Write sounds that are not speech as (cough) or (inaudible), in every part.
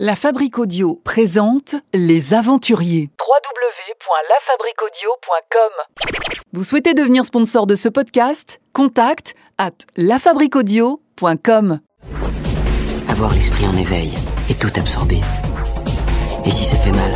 La Fabrique Audio présente Les Aventuriers. www.lafabriquaudio.com Vous souhaitez devenir sponsor de ce podcast? Contact à lafabriquaudio.com. Avoir l'esprit en éveil et tout absorber. Et si ça fait mal?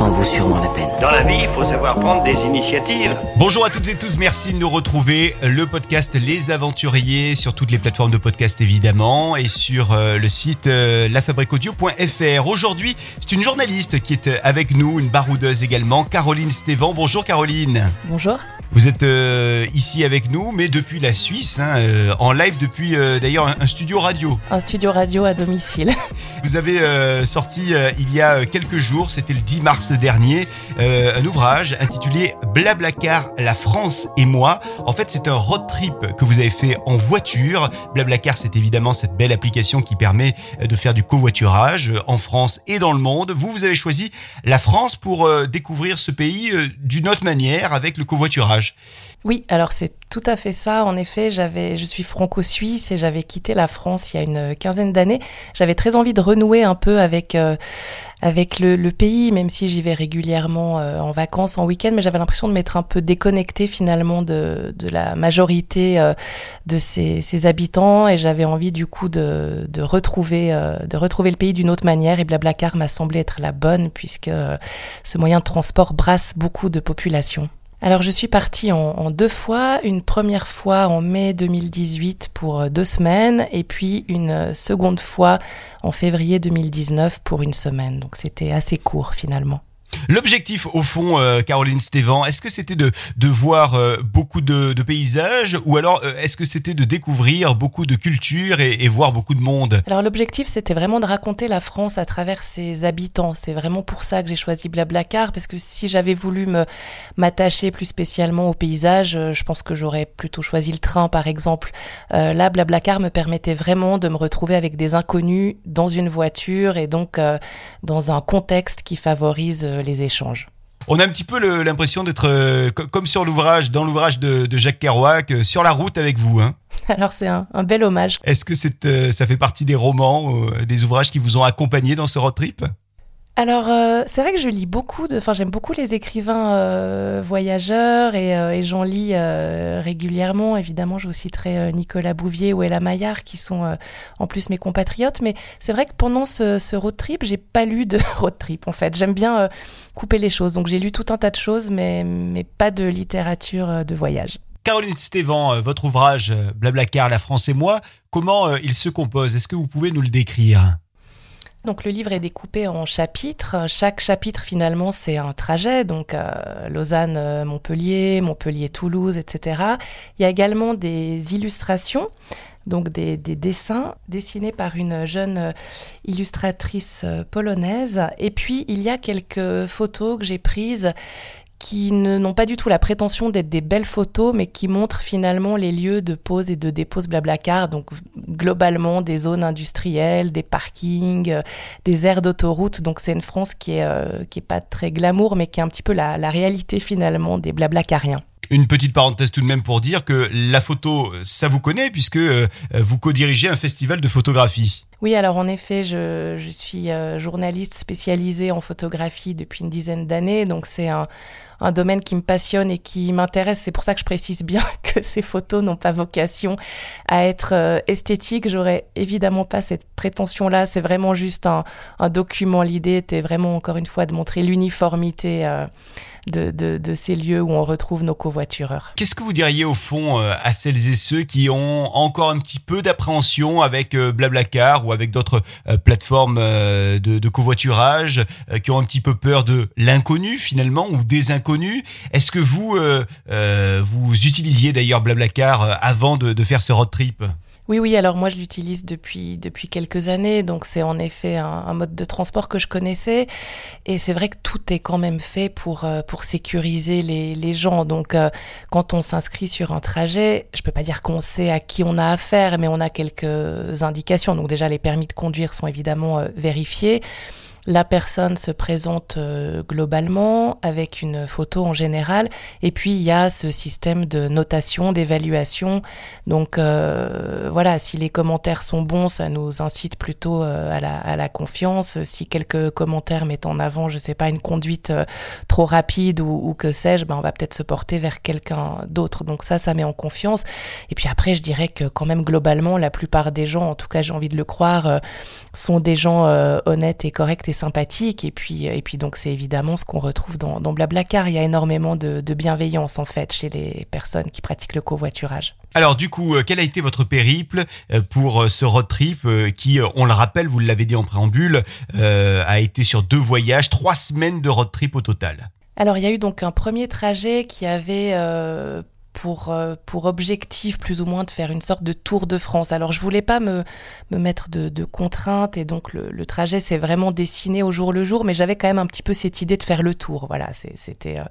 En vaut sûrement la peine. Dans la vie, il faut savoir prendre des initiatives. Bonjour à toutes et tous, merci de nous retrouver. Le podcast Les Aventuriers sur toutes les plateformes de podcast évidemment et sur euh, le site euh, lafabriquaudio.fr. Aujourd'hui, c'est une journaliste qui est euh, avec nous, une baroudeuse également, Caroline Stévan. Bonjour Caroline. Bonjour. Vous êtes euh, ici avec nous, mais depuis la Suisse, hein, euh, en live depuis euh, d'ailleurs un, un studio radio. Un studio radio à domicile. (laughs) Vous avez euh, sorti euh, il y a quelques jours, c'était le 10 mars dernier, euh, un ouvrage intitulé Blablacar, la France et moi. En fait, c'est un road trip que vous avez fait en voiture. Blablacar, c'est évidemment cette belle application qui permet euh, de faire du covoiturage euh, en France et dans le monde. Vous, vous avez choisi la France pour euh, découvrir ce pays euh, d'une autre manière avec le covoiturage. Oui, alors c'est tout à fait ça. En effet, j'avais, je suis franco-suisse et j'avais quitté la France il y a une quinzaine d'années. J'avais très envie de renouer un peu avec euh, avec le, pays, même si j'y vais régulièrement euh, en vacances, en week-end. Mais j'avais l'impression de m'être un peu déconnectée finalement de, la majorité euh, de ses, habitants et j'avais envie du coup de, de retrouver de retrouver le pays d'une autre manière. Et Blablacar m'a semblé être la bonne puisque ce moyen de transport brasse beaucoup de population. Alors je suis partie en, deux fois, une première fois en mai 2018 pour euh, deux semaines et puis une euh, seconde fois en février 2019 pour une semaine. Donc c'était assez court finalement. L'objectif, au fond, euh, Caroline Stévan, est-ce que c'était de, de voir euh, beaucoup de, paysages ou alors euh, est-ce que c'était de découvrir beaucoup de cultures et, et voir beaucoup de monde? Alors l'objectif, c'était vraiment de raconter la France à travers ses habitants. C'est vraiment pour ça que j'ai choisi Blablacar, parce que si j'avais voulu m'attacher plus spécialement aux paysages, euh, je pense que j'aurais plutôt choisi le train, par exemple. Là, Blablacar me permettait vraiment de me retrouver avec des inconnus dans une voiture et donc dans un contexte qui favorise les échanges. On a un petit peu l'impression d'être euh, co- comme sur l'ouvrage, dans l'ouvrage de, de Jacques Kerouac, euh, sur la route avec vous. Hein. (laughs) Alors c'est un, un bel hommage. Est-ce que euh, ça fait partie des romans, des ouvrages qui vous ont accompagné dans ce road trip? Alors, euh, c'est vrai que je lis beaucoup. Enfin, j'aime beaucoup les écrivains euh, voyageurs et, euh, et j'en lis régulièrement. Évidemment, je vous citerai Nicolas Bouvier ou Ella Maillard qui sont en plus mes compatriotes. Mais c'est vrai que pendant ce, road trip, j'ai pas lu de (laughs) road trip en fait. J'aime bien couper les choses. Donc, j'ai lu tout un tas de choses, mais, mais pas de littérature de voyage. Caroline Stévan, votre ouvrage Blablacar, la France et moi, comment il se compose? Est-ce que vous pouvez nous le décrire? Donc le livre est découpé en chapitres. Chaque chapitre finalement c'est un trajet, donc euh, Lausanne-Montpellier, Montpellier-Toulouse, etc. Il y a également des illustrations, donc des, des dessins dessinés par une jeune euh, illustratrice euh, polonaise. Et puis il y a quelques photos que j'ai prises qui n'ont pas du tout la prétention d'être des belles photos, mais qui montrent finalement les lieux de pause et de dépose Blablacar, donc globalement des zones industrielles, des parkings, euh, des aires d'autoroute. Donc c'est une France qui est, euh, qui est pas très glamour, mais qui est un petit peu la, la réalité finalement des Blablacariens. Une petite parenthèse tout de même pour dire que la photo, ça vous connaît puisque euh, vous co-dirigez un festival de photographie. Oui, alors en effet, je, suis euh, journaliste spécialisée en photographie depuis une dizaine d'années, donc c'est un, domaine qui me passionne et qui m'intéresse. C'est pour ça que je précise bien (laughs) que ces photos n'ont pas vocation à être euh, esthétiques. J'aurais évidemment pas cette prétention-là. C'est vraiment juste un, document. L'idée était vraiment, encore une fois, de montrer l'uniformité de, ces lieux où on retrouve nos covoitureurs. Qu'est-ce que vous diriez au fond euh, à celles et ceux qui ont encore un petit peu d'appréhension avec euh, Blablacar ou avec d'autres euh, plateformes de, covoiturage, qui ont un petit peu peur de l'inconnu finalement ou des inconnus? Est-ce que vous vous utilisiez d'ailleurs Blablacar avant de faire ce road trip? Oui, oui, alors moi je l'utilise depuis, depuis quelques années, donc c'est en effet un, un mode de transport que je connaissais. Et c'est vrai que tout est quand même fait pour, euh, pour sécuriser les, les gens. Donc euh, quand on s'inscrit sur un trajet, je peux pas dire qu'on sait à qui on a affaire, mais on a quelques indications. Donc déjà les permis de conduire sont évidemment euh, vérifiés. La personne se présente euh, globalement avec une photo en général, et puis il y a ce système de notation, d'évaluation. Donc euh, voilà, si les commentaires sont bons, ça nous incite plutôt euh, à, la, confiance. Si quelques commentaires mettent en avant, je sais pas, une conduite trop rapide ou, que sais-je, ben on va peut-être se porter vers quelqu'un d'autre. Donc ça, ça met en confiance. Et puis après, je dirais que quand même globalement, la plupart des gens, en tout cas j'ai envie de le croire, sont des gens honnêtes et corrects sympathique. Et puis, et puis donc, c'est évidemment ce qu'on retrouve dans, dans Blablacar. Il y a énormément de, de, bienveillance, en fait, chez les personnes qui pratiquent le covoiturage. Alors, du coup, euh, quel a été votre périple euh, pour euh, ce road trip qui, on le rappelle, vous l'avez dit en préambule, a été sur deux voyages, trois semaines de road trip au total? Alors il y a eu donc un premier trajet qui avait euh, pour, euh, pour objectif plus ou moins de faire une sorte de tour de France. Alors je voulais pas me, me mettre de, contraintes et donc le, trajet s'est vraiment dessiné au jour le jour, mais j'avais quand même un petit peu cette idée de faire le tour. Voilà, c'était euh,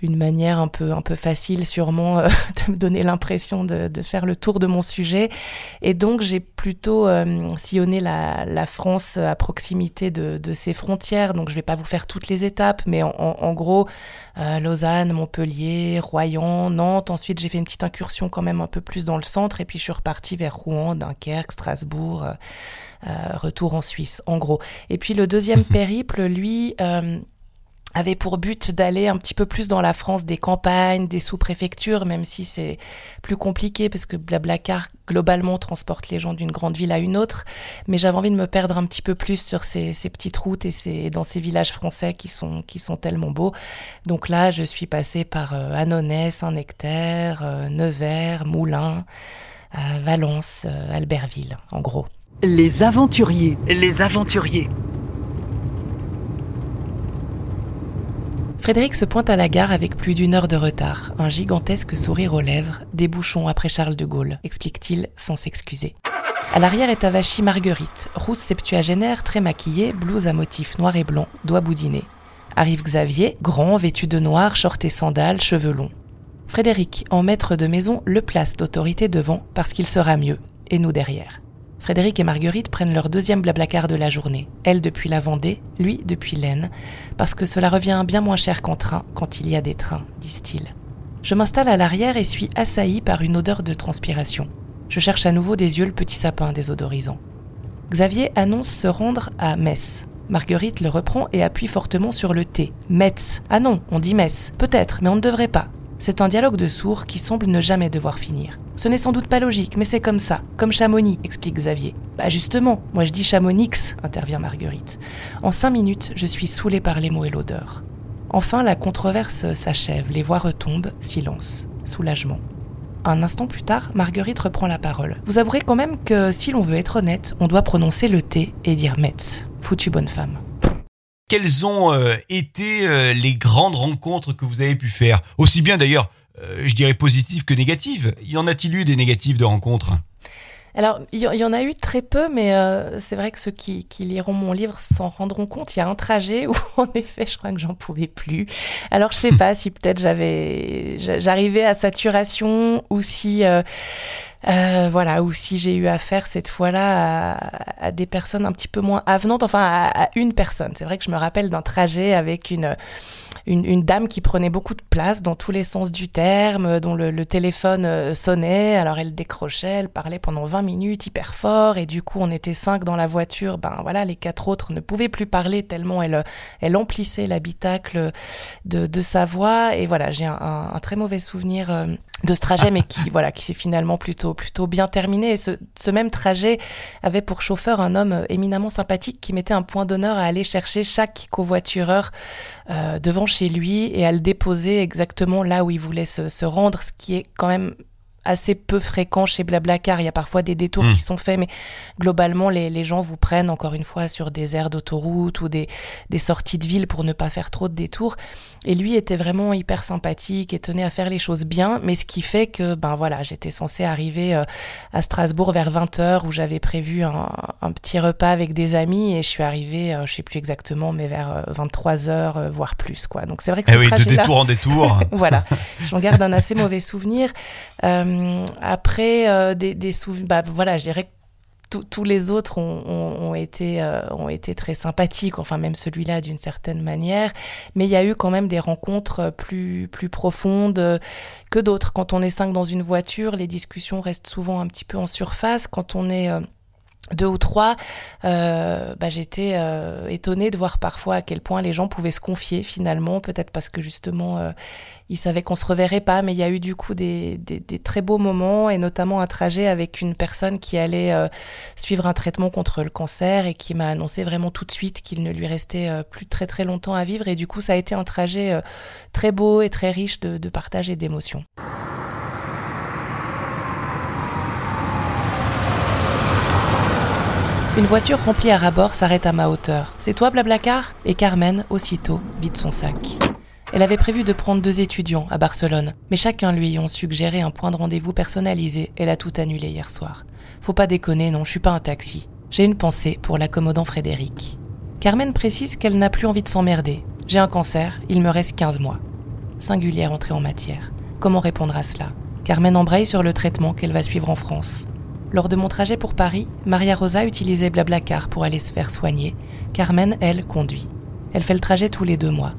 une manière un peu, un peu facile sûrement (laughs) euh, de me donner l'impression de, faire le tour de mon sujet. Et donc j'ai plutôt sillonné la, France à proximité de, de, ses frontières. Donc je vais pas vous faire toutes les étapes, mais en gros Lausanne, Montpellier, Royan, Nantes, Ensuite, j'ai fait une petite incursion quand même un peu plus dans le centre. Et puis, je suis repartie vers Rouen, Dunkerque, Strasbourg, euh, euh, retour en Suisse, en gros. Et puis, le deuxième (laughs) périple, lui, euh, avait pour but d'aller un petit peu plus dans la France des campagnes, des sous-préfectures, même si c'est plus compliqué parce que Blablacar globalement transporte les gens d'une grande ville à une autre. Mais j'avais envie de me perdre un petit peu plus sur ces, petites routes et ces, dans ces villages français qui sont, qui sont tellement beaux. Donc là, je suis passée par euh, Annonay, Saint-Nectaire, euh, Nevers, Moulins, euh, Valence, Albertville, en gros. Les aventuriers, les aventuriers. Frédéric se pointe à la gare avec plus d'une heure de retard, un gigantesque sourire aux lèvres, des bouchons après Charles de Gaulle, explique-t-il sans s'excuser. À l'arrière est avachie Marguerite, rousse septuagénaire, très maquillée, blouse à motifs noir et blanc, doigt boudiné. Arrive Xavier, grand, vêtu de noir, short et sandales, cheveux longs. Frédéric, en maître de maison, le place d'autorité devant parce qu'il sera mieux, et nous derrière. Frédéric et Marguerite prennent leur deuxième blablacar de la journée, elle depuis la Vendée, lui depuis l'Aisne, parce que cela revient bien moins cher qu'en train quand il y a des trains, disent-ils. Je m'installe à l'arrière et suis assailli par une odeur de transpiration. Je cherche à nouveau des yeux le petit sapin désodorisant. Xavier annonce se rendre à Metz. Marguerite le reprend et appuie fortement sur le T. Metz. Ah non, on dit Metz. Peut-être, mais on ne devrait pas. C'est un dialogue de sourds qui semble ne jamais devoir finir. Ce n'est sans doute pas logique, mais c'est comme ça, comme Chamonix, explique Xavier. Bah justement, moi je dis Chamonix, intervient Marguerite. En cinq minutes, je suis saoulée par les mots et l'odeur. Enfin, la controverse s'achève, les voix retombent, silence, soulagement. Un instant plus tard, Marguerite reprend la parole. Vous avouerez quand même que si l'on veut être honnête, on doit prononcer le T et dire Metz. Foutue bonne femme quelles ont euh, été euh, les grandes rencontres que vous avez pu faire? Aussi bien d'ailleurs, euh, je dirais positives que négatives. Y en a-t-il eu des négatives de rencontres? Alors, il y, en a eu très peu, mais euh, c'est vrai que ceux qui, qui liront mon livre s'en rendront compte. Il y a un trajet (laughs) où, en effet, je crois que j'en pouvais plus. Alors, je sais (laughs) pas si peut-être j'avais, j'arrivais à saturation ou si, euh, euh, voilà, ou si j'ai eu affaire cette fois-là à, à, des personnes un petit peu moins avenantes, enfin à, à une personne. C'est vrai que je me rappelle d'un trajet avec une une, une, dame qui prenait beaucoup de place dans tous les sens du terme, dont le, le, téléphone euh, sonnait, alors elle décrochait, elle parlait pendant 20 minutes hyper fort, et du coup on était cinq dans la voiture, ben voilà, les quatre autres ne pouvaient plus parler tellement elle, elle emplissait l'habitacle de, de sa voix, et voilà, j'ai un, un, un, très mauvais souvenir euh, de ce trajet, mais qui (laughs) voilà, qui s'est finalement plutôt bien terminé. Et ce, même trajet avait pour chauffeur un homme éminemment sympathique qui mettait un point d'honneur à aller chercher chaque covoitureur euh, devant chez lui et à le déposer exactement là où il voulait se rendre, ce qui est quand même assez peu fréquent chez Blablacar. Il y a parfois des détours mmh. qui sont faits, mais globalement, les, les, gens vous prennent encore une fois sur des aires d'autoroute ou des, des, sorties de ville pour ne pas faire trop de détours. Et lui était vraiment hyper sympathique et tenait à faire les choses bien, mais ce qui fait que, ben voilà, j'étais censée arriver euh, à Strasbourg vers 20h où j'avais prévu un, un, petit repas avec des amis et je suis arrivée, euh, je sais plus exactement, mais vers 23h, euh, voire plus, quoi. Donc c'est vrai que eh oui, de détour en détour. (laughs) voilà. J'en garde un assez mauvais souvenir. Euh, après, euh, des, souvenirs, bah, voilà, je dirais tous les autres euh, ont été très sympathiques, enfin même celui-là d'une certaine manière, mais il y a eu quand même des rencontres plus, plus profondes que d'autres. Quand on est cinq dans une voiture, les discussions restent souvent un petit peu en surface. Quand on est deux ou trois, euh, bah, j'étais euh, étonnée de voir parfois à quel point les gens pouvaient se confier finalement, peut-être parce que justement euh, ils savaient qu'on se reverrait pas, mais il y a eu du coup des, très beaux moments et notamment un trajet avec une personne qui allait suivre un traitement contre le cancer et qui m'a annoncé vraiment tout de suite qu'il ne lui restait plus très très longtemps à vivre et du coup ça a été un trajet très beau et très riche de, de partage et d'émotions. Une voiture remplie à rabord s'arrête à ma hauteur. C'est toi, Blablacar? Et Carmen, aussitôt, vide son sac. Elle avait prévu de prendre deux étudiants à Barcelone, mais chacun lui ayant suggéré un point de rendez-vous personnalisé, elle a tout annulé hier soir. Faut pas déconner, non, je suis pas un taxi. J'ai une pensée pour l'accommodant Frédéric. Carmen précise qu'elle n'a plus envie de s'emmerder. J'ai un cancer, il me reste 15 mois. Singulière entrée en matière. Comment répondre à cela? Carmen embraye sur le traitement qu'elle va suivre en France. Lors de mon trajet pour Paris, Maria Rosa utilisait Blablacar pour aller se faire soigner. Carmen, elle, conduit. Elle fait le trajet tous les deux mois.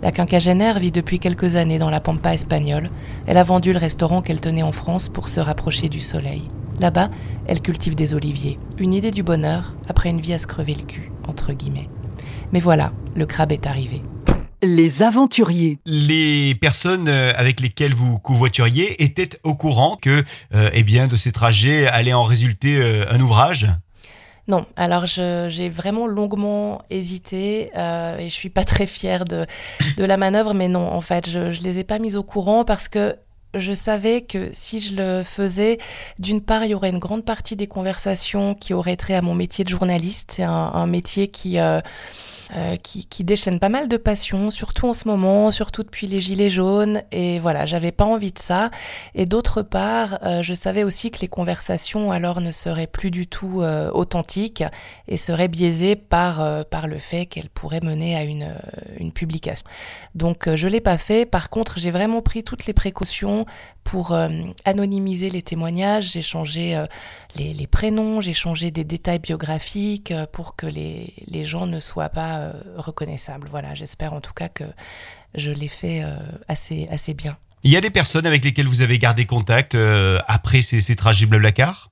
La quinquagénaire vit depuis quelques années dans la pampa espagnole. Elle a vendu le restaurant qu'elle tenait en France pour se rapprocher du soleil. Là-bas, elle cultive des oliviers. Une idée du bonheur après une vie à se crever le cul, entre guillemets. Mais voilà, le crabe est arrivé. Les aventuriers. Les personnes euh, avec lesquelles vous covoituriez étaient au courant que, euh, eh bien, de ces trajets allait en résulter euh, un ouvrage? Non, alors j'ai vraiment longuement hésité euh, et je suis pas très fière de, de la manœuvre, mais non, en fait, je, je les ai pas mis au courant parce que je savais que si je le faisais, d'une part, il y aurait une grande partie des conversations qui auraient trait à mon métier de journaliste. C'est un, métier qui, euh, euh, qui, qui, déchaîne pas mal de passion, surtout en ce moment, surtout depuis les Gilets jaunes. Et voilà, j'avais pas envie de ça. Et d'autre part, euh, je savais aussi que les conversations alors ne seraient plus du tout authentiques et seraient biaisées par, par le fait qu'elles pourraient mener à une, une publication. Donc je l'ai pas fait. Par contre, j'ai vraiment pris toutes les précautions pour euh, anonymiser les témoignages. J'ai changé euh, les, les, prénoms, j'ai changé des détails biographiques euh, pour que les, les, gens ne soient pas reconnaissables. Voilà, j'espère en tout cas que je l'ai fait assez, assez bien. Il y a des personnes avec lesquelles vous avez gardé contact après ces, ces trajets Blablacar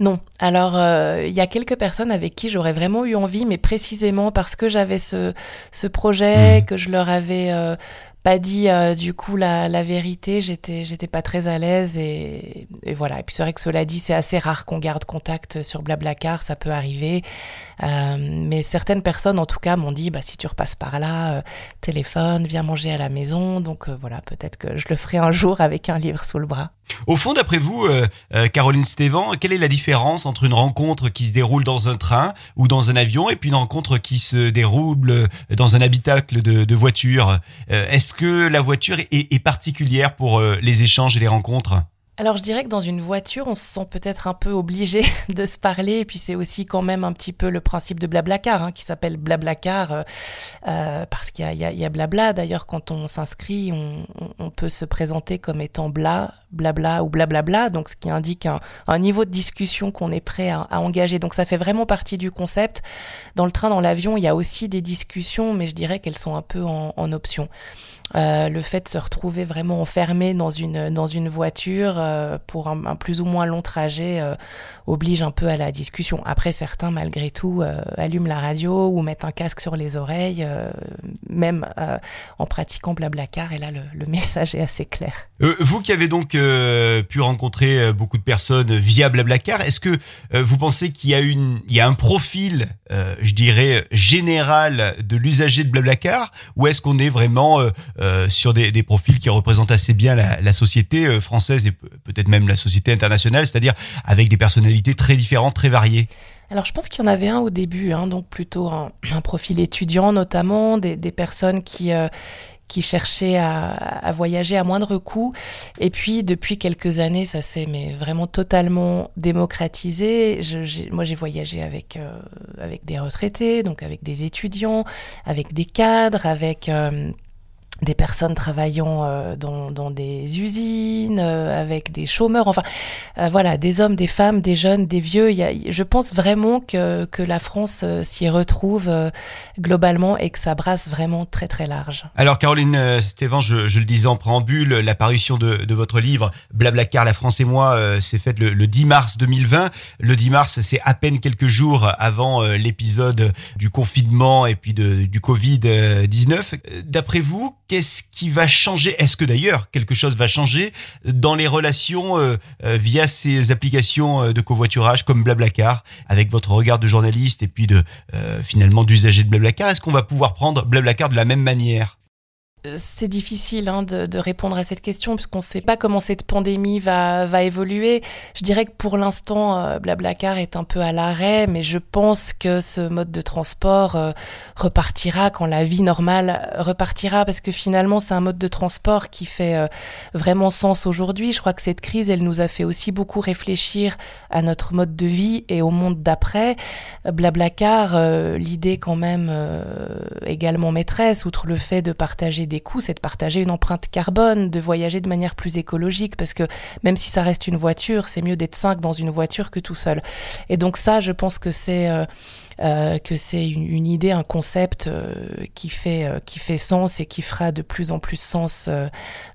non. Alors, euh, il y a quelques personnes avec qui j'aurais vraiment eu envie, mais précisément parce que j'avais ce, ce projet, mmh. que je leur avais euh, pas dit euh, du coup la, vérité, j'étais j'étais pas très à l'aise et, et, voilà. Et puis c'est vrai que cela dit, c'est assez rare qu'on garde contact sur Blablacar, ça peut arriver. Euh, mais certaines personnes, en tout cas, m'ont dit bah si tu repasses par là, euh, téléphone, viens manger à la maison. Donc euh, voilà, peut-être que je le ferai un jour avec un livre sous le bras. Au fond, d'après vous, Caroline Stévan, quelle est la différence entre une rencontre qui se déroule dans un train ou dans un avion et puis une rencontre qui se déroule dans un habitacle de, voiture? Est-ce que la voiture est particulière pour les échanges et les rencontres? Alors je dirais que dans une voiture, on se sent peut-être un peu obligé (laughs) de se parler, et puis c'est aussi quand même un petit peu le principe de Blablacar, hein, qui s'appelle Blablacar, euh, euh, parce qu'il y, y, y a, Blabla. D'ailleurs, quand on s'inscrit, on, peut se présenter comme étant Bla, Blabla ou Blablabla, donc ce qui indique un, niveau de discussion qu'on est prêt à, engager. Donc ça fait vraiment partie du concept. Dans le train, dans l'avion, il y a aussi des discussions, mais je dirais qu'elles sont un peu en option. Euh, le fait de se retrouver vraiment enfermé dans une dans une voiture euh, pour un, plus ou moins long trajet euh, oblige un peu à la discussion. Après, certains malgré tout euh, allument la radio ou mettent un casque sur les oreilles, euh, même en pratiquant Blablacar. Et là, le, le, (laughs) message est assez clair. vous qui avez donc pu rencontrer beaucoup de personnes via Blablacar, est-ce que vous pensez qu'il y a une il y a un profil, je dirais général de l'usager de Blablacar, ou est-ce qu'on est vraiment euh, sur des, profils qui représentent assez bien la, société euh, française et peut-être même la société internationale, c'est-à-dire avec des personnalités très différentes, très variées. Alors je pense qu'il y en avait un au début, hein, donc plutôt un, profil étudiant notamment, des, personnes qui, euh, qui cherchaient à, voyager à moindre coût. Et puis depuis quelques années, ça s'est vraiment totalement démocratisé. Moi, j'ai voyagé avec avec des retraités, donc avec des étudiants, avec des cadres, avec des personnes travaillant euh, dans, dans, des usines, euh, avec des chômeurs, enfin euh, voilà, des hommes, des femmes, des jeunes, des vieux. Y a, je pense vraiment que, que la France s'y retrouve globalement et que ça brasse vraiment très très large. Alors Caroline Stéphane, je, je, le disais en préambule, la parution de, de votre livre Blablacar, la France et moi, s'est faite le, le, 10 mars 2020. Le 10 mars, c'est à peine quelques jours avant l'épisode du confinement et puis de, du Covid-19. D'après vous, qu'est-ce qui va changer? Est-ce que d'ailleurs quelque chose va changer dans les relations euh, euh, via ces applications euh, de covoiturage comme Blablacar, avec votre regard de journaliste et puis de finalement d'usager de Blablacar? Est-ce qu'on va pouvoir prendre Blablacar de la même manière? C'est difficile hein, de, répondre à cette question puisqu'on ne sait pas comment cette pandémie va, va évoluer. Je dirais que pour l'instant, euh, Blablacar est un peu à l'arrêt, mais je pense que ce mode de transport euh, repartira quand la vie normale repartira parce que finalement, c'est un mode de transport qui fait euh, vraiment sens aujourd'hui. Je crois que cette crise, elle nous a fait aussi beaucoup réfléchir à notre mode de vie et au monde d'après. Blablacar, l'idée quand même également maîtresse, outre le fait de partager des coûts, c'est de partager une empreinte carbone, de voyager de manière plus écologique, parce que même si ça reste une voiture, c'est mieux d'être cinq dans une voiture que tout seul. Et donc ça, je pense que c'est euh, que c'est une, idée, un concept euh, qui fait euh, qui fait sens et qui fera de plus en plus sens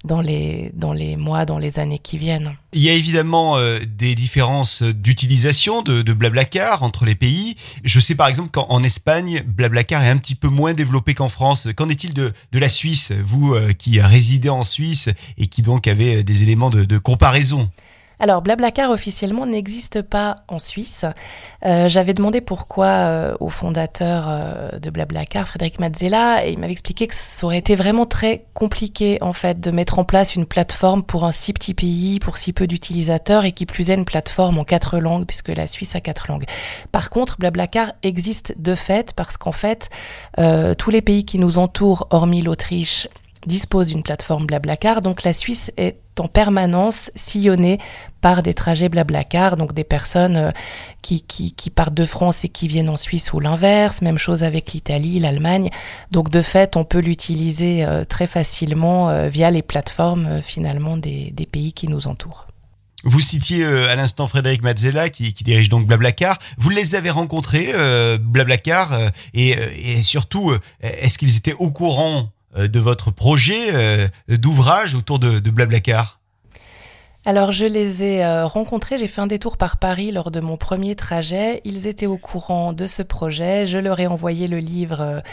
dans les dans les mois, dans les années qui viennent. Il y a évidemment des différences d'utilisation de, Blablacar entre les pays. Je sais par exemple qu'en Espagne, Blablacar est un petit peu moins développé qu'en France. Qu'en est-il de, de la Suisse, vous qui résidez en Suisse et qui donc avez des éléments de comparaison? Alors, Blablacar officiellement n'existe pas en Suisse. Euh, j'avais demandé pourquoi euh, au fondateur euh, de Blablacar, Frédéric Mazzella, et il m'avait expliqué que ça aurait été vraiment très compliqué en fait de mettre en place une plateforme pour un si petit pays, pour si peu d'utilisateurs, et qui plus est une plateforme en quatre langues, puisque la Suisse a quatre langues. Par contre, Blablacar existe de fait parce qu'en fait, tous les pays qui nous entourent, hormis l'Autriche dispose d'une plateforme Blablacar. Donc la Suisse est en permanence sillonnée par des trajets Blablacar, donc des personnes euh, qui, qui, qui, partent de France et qui viennent en Suisse ou l'inverse. Même chose avec l'Italie, l'Allemagne. Donc de fait, on peut l'utiliser euh, très facilement euh, via les plateformes finalement des, des pays qui nous entourent. Vous citiez à l'instant Frédéric Mazzella qui, qui, dirige donc Blablacar. Vous les avez rencontrés, Blablacar, et, surtout, est-ce qu'ils étaient au courant de votre projet euh, d'ouvrage autour de, Blablacar alors je les ai euh, rencontrés, j'ai fait un détour par Paris lors de mon premier trajet. Ils étaient au courant de ce projet. Je leur ai envoyé le livre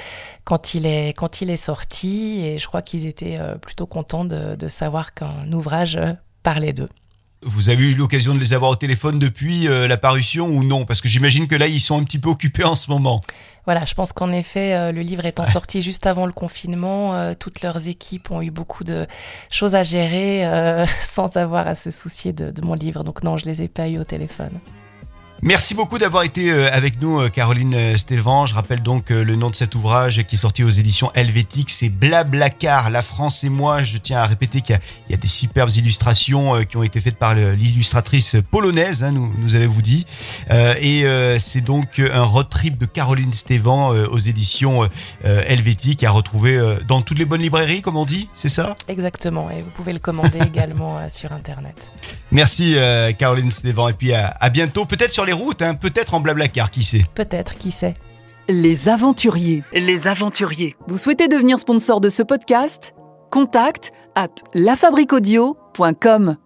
quand il est quand il est sorti et je crois qu'ils étaient plutôt contents de, de savoir qu'un ouvrage parlait d'eux. Vous avez eu l'occasion de les avoir au téléphone depuis euh, la parution ou non? Parce que j'imagine que là, ils sont un petit peu occupés en ce moment. Voilà, je pense qu'en effet, euh, le livre étant sorti juste avant le confinement, euh, toutes leurs équipes ont eu beaucoup de choses à gérer (laughs) sans avoir à se soucier de, de mon livre. Donc non, je les ai pas eu au téléphone. Merci beaucoup d'avoir été euh, avec nous, euh, Caroline euh, Stévan. Je rappelle donc le nom de cet ouvrage qui est sorti aux éditions Helvétique. C'est Blablacar, la France et moi. Je tiens à répéter qu'il y, a des superbes illustrations qui ont été faites par l'illustratrice polonaise, hein, nous, nous avez-vous dit. Et c'est donc un road trip de Caroline Stévan aux éditions Helvétique à retrouver dans toutes les bonnes librairies, comme on dit, c'est ça? Exactement. Et vous pouvez le commander (laughs) également sur Internet. Merci, Caroline Stévan. Et puis à, à bientôt, peut-être sur les routes, hein, peut-être en blablacar, qui sait Peut-être, qui sait Les aventuriers. Les aventuriers. Vous souhaitez devenir sponsor de ce podcast? Contact à lafabriquaudio.com.